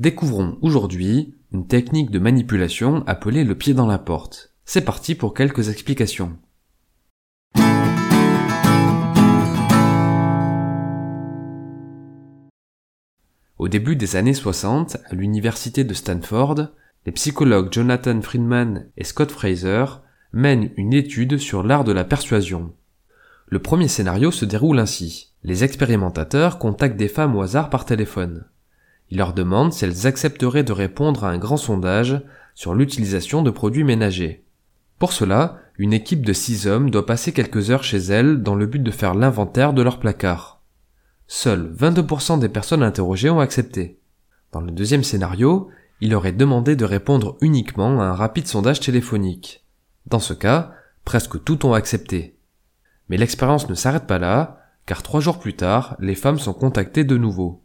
Découvrons aujourd'hui une technique de manipulation appelée le pied dans la porte. C'est parti pour quelques explications. Au début des années 60, à l'université de Stanford, les psychologues Jonathan Friedman et Scott Fraser mènent une étude sur l'art de la persuasion. Le premier scénario se déroule ainsi. Les expérimentateurs contactent des femmes au hasard par téléphone. Ils leur demandent si elles accepteraient de répondre à un grand sondage sur l'utilisation de produits ménagers. Pour cela, une équipe de six hommes doit passer quelques heures chez elles dans le but de faire l'inventaire de leur placard. Seuls 22% des personnes interrogées ont accepté. Dans le deuxième scénario, il leur est demandé de répondre uniquement à un rapide sondage téléphonique. Dans ce cas, presque tout ont accepté. Mais l'expérience ne s'arrête pas là, car trois jours plus tard, les femmes sont contactées de nouveau.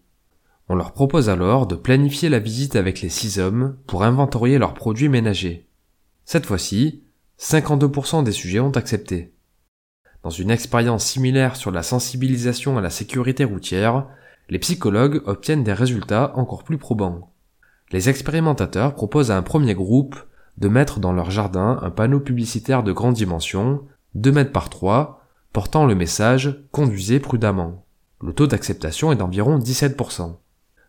On leur propose alors de planifier la visite avec les six hommes pour inventorier leurs produits ménagers. Cette fois-ci, 52% des sujets ont accepté. Dans une expérience similaire sur la sensibilisation à la sécurité routière, les psychologues obtiennent des résultats encore plus probants. Les expérimentateurs proposent à un premier groupe de mettre dans leur jardin un panneau publicitaire de grande dimension, 2 mètres par 3, portant le message Conduisez prudemment. Le taux d'acceptation est d'environ 17%.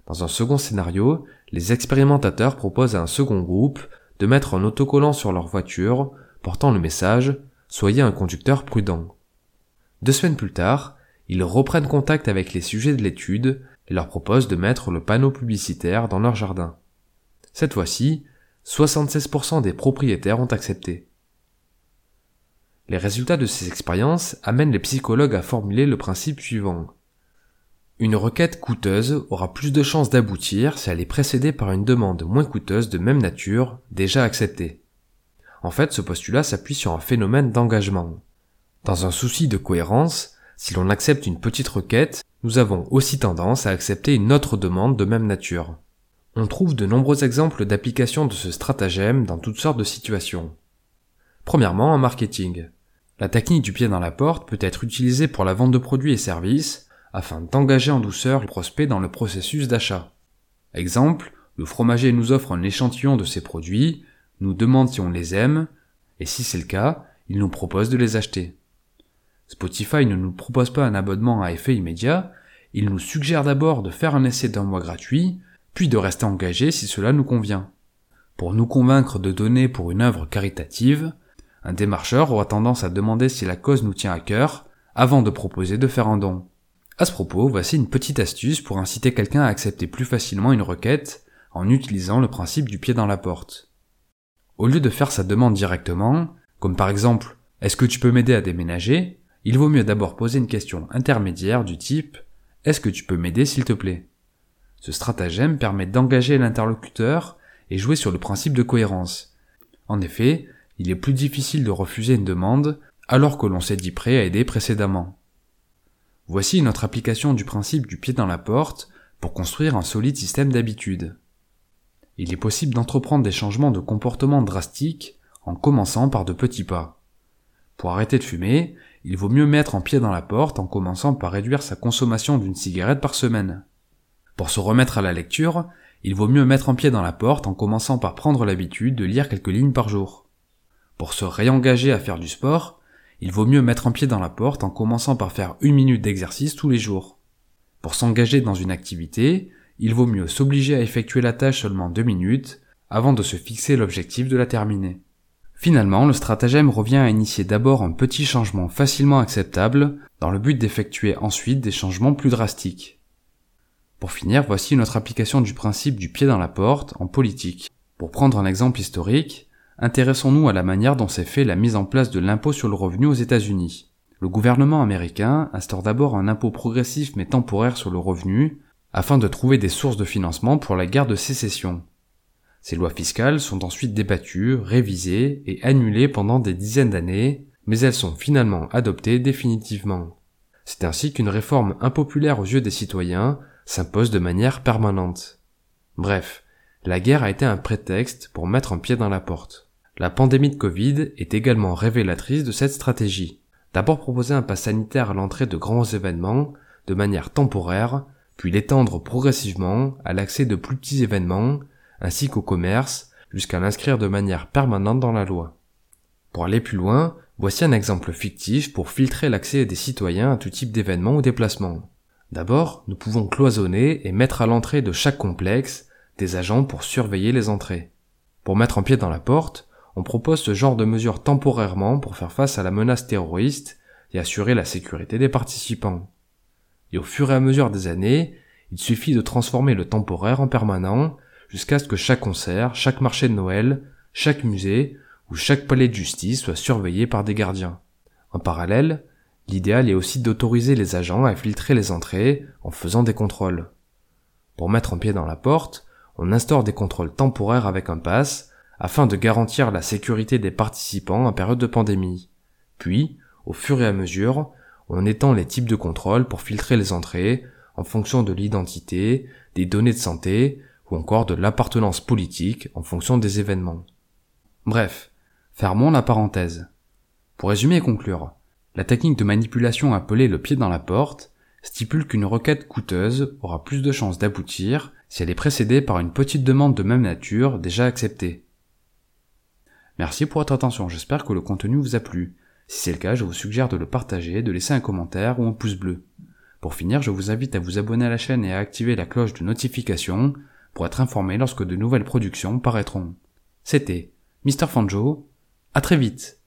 Dans un second scénario, les expérimentateurs proposent à un second groupe de mettre un autocollant sur leur voiture portant le message Soyez un conducteur prudent. Deux semaines plus tard, ils reprennent contact avec les sujets de l'étude et leur proposent de mettre le panneau publicitaire dans leur jardin. Cette fois-ci, 76% des propriétaires ont accepté. Les résultats de ces expériences amènent les psychologues à formuler le principe suivant. Une requête coûteuse aura plus de chances d'aboutir si elle est précédée par une demande moins coûteuse de même nature, déjà acceptée. En fait, ce postulat s'appuie sur un phénomène d'engagement. Dans un souci de cohérence, si l'on accepte une petite requête, nous avons aussi tendance à accepter une autre demande de même nature. On trouve de nombreux exemples d'application de ce stratagème dans toutes sortes de situations. Premièrement, en marketing. La technique du pied dans la porte peut être utilisée pour la vente de produits et services, afin d'engager en douceur les prospects dans le processus d'achat. Exemple, le fromager nous offre un échantillon de ses produits, nous demande si on les aime, et si c'est le cas, il nous propose de les acheter. Spotify ne nous propose pas un abonnement à effet immédiat, il nous suggère d'abord de faire un essai d'un mois gratuit, puis de rester engagé si cela nous convient. Pour nous convaincre de donner pour une œuvre caritative, un démarcheur aura tendance à demander si la cause nous tient à cœur, avant de proposer de faire un don. À ce propos, voici une petite astuce pour inciter quelqu'un à accepter plus facilement une requête en utilisant le principe du pied dans la porte. Au lieu de faire sa demande directement, comme par exemple Est-ce que tu peux m'aider à déménager? il vaut mieux d'abord poser une question intermédiaire du type Est-ce que tu peux m'aider s'il te plaît? Ce stratagème permet d'engager l'interlocuteur et jouer sur le principe de cohérence. En effet, il est plus difficile de refuser une demande alors que l'on s'est dit prêt à aider précédemment. Voici notre application du principe du pied dans la porte pour construire un solide système d'habitude. Il est possible d'entreprendre des changements de comportement drastiques en commençant par de petits pas. Pour arrêter de fumer, il vaut mieux mettre un pied dans la porte en commençant par réduire sa consommation d'une cigarette par semaine. Pour se remettre à la lecture, il vaut mieux mettre un pied dans la porte en commençant par prendre l'habitude de lire quelques lignes par jour. Pour se réengager à faire du sport, il vaut mieux mettre un pied dans la porte en commençant par faire une minute d'exercice tous les jours. Pour s'engager dans une activité, il vaut mieux s'obliger à effectuer la tâche seulement deux minutes avant de se fixer l'objectif de la terminer. Finalement, le stratagème revient à initier d'abord un petit changement facilement acceptable dans le but d'effectuer ensuite des changements plus drastiques. Pour finir, voici notre application du principe du pied dans la porte en politique. Pour prendre un exemple historique, Intéressons-nous à la manière dont s'est fait la mise en place de l'impôt sur le revenu aux États-Unis. Le gouvernement américain instaure d'abord un impôt progressif mais temporaire sur le revenu, afin de trouver des sources de financement pour la guerre de sécession. Ces lois fiscales sont ensuite débattues, révisées et annulées pendant des dizaines d'années, mais elles sont finalement adoptées définitivement. C'est ainsi qu'une réforme impopulaire aux yeux des citoyens s'impose de manière permanente. Bref, la guerre a été un prétexte pour mettre un pied dans la porte. La pandémie de Covid est également révélatrice de cette stratégie. D'abord proposer un pass sanitaire à l'entrée de grands événements, de manière temporaire, puis l'étendre progressivement à l'accès de plus petits événements, ainsi qu'au commerce, jusqu'à l'inscrire de manière permanente dans la loi. Pour aller plus loin, voici un exemple fictif pour filtrer l'accès des citoyens à tout type d'événements ou déplacements. D'abord, nous pouvons cloisonner et mettre à l'entrée de chaque complexe des agents pour surveiller les entrées. Pour mettre un pied dans la porte, on propose ce genre de mesures temporairement pour faire face à la menace terroriste et assurer la sécurité des participants. Et au fur et à mesure des années, il suffit de transformer le temporaire en permanent jusqu'à ce que chaque concert, chaque marché de Noël, chaque musée ou chaque palais de justice soit surveillé par des gardiens. En parallèle, l'idéal est aussi d'autoriser les agents à filtrer les entrées en faisant des contrôles. Pour mettre un pied dans la porte, on instaure des contrôles temporaires avec un pass afin de garantir la sécurité des participants en période de pandémie. Puis, au fur et à mesure, on étend les types de contrôles pour filtrer les entrées en fonction de l'identité, des données de santé ou encore de l'appartenance politique en fonction des événements. Bref, fermons la parenthèse. Pour résumer et conclure, la technique de manipulation appelée le pied dans la porte stipule qu'une requête coûteuse aura plus de chances d'aboutir si elle est précédée par une petite demande de même nature déjà acceptée. Merci pour votre attention, j'espère que le contenu vous a plu. Si c'est le cas, je vous suggère de le partager, de laisser un commentaire ou un pouce bleu. Pour finir, je vous invite à vous abonner à la chaîne et à activer la cloche de notification pour être informé lorsque de nouvelles productions paraîtront. C'était Mr. Fanjo, à très vite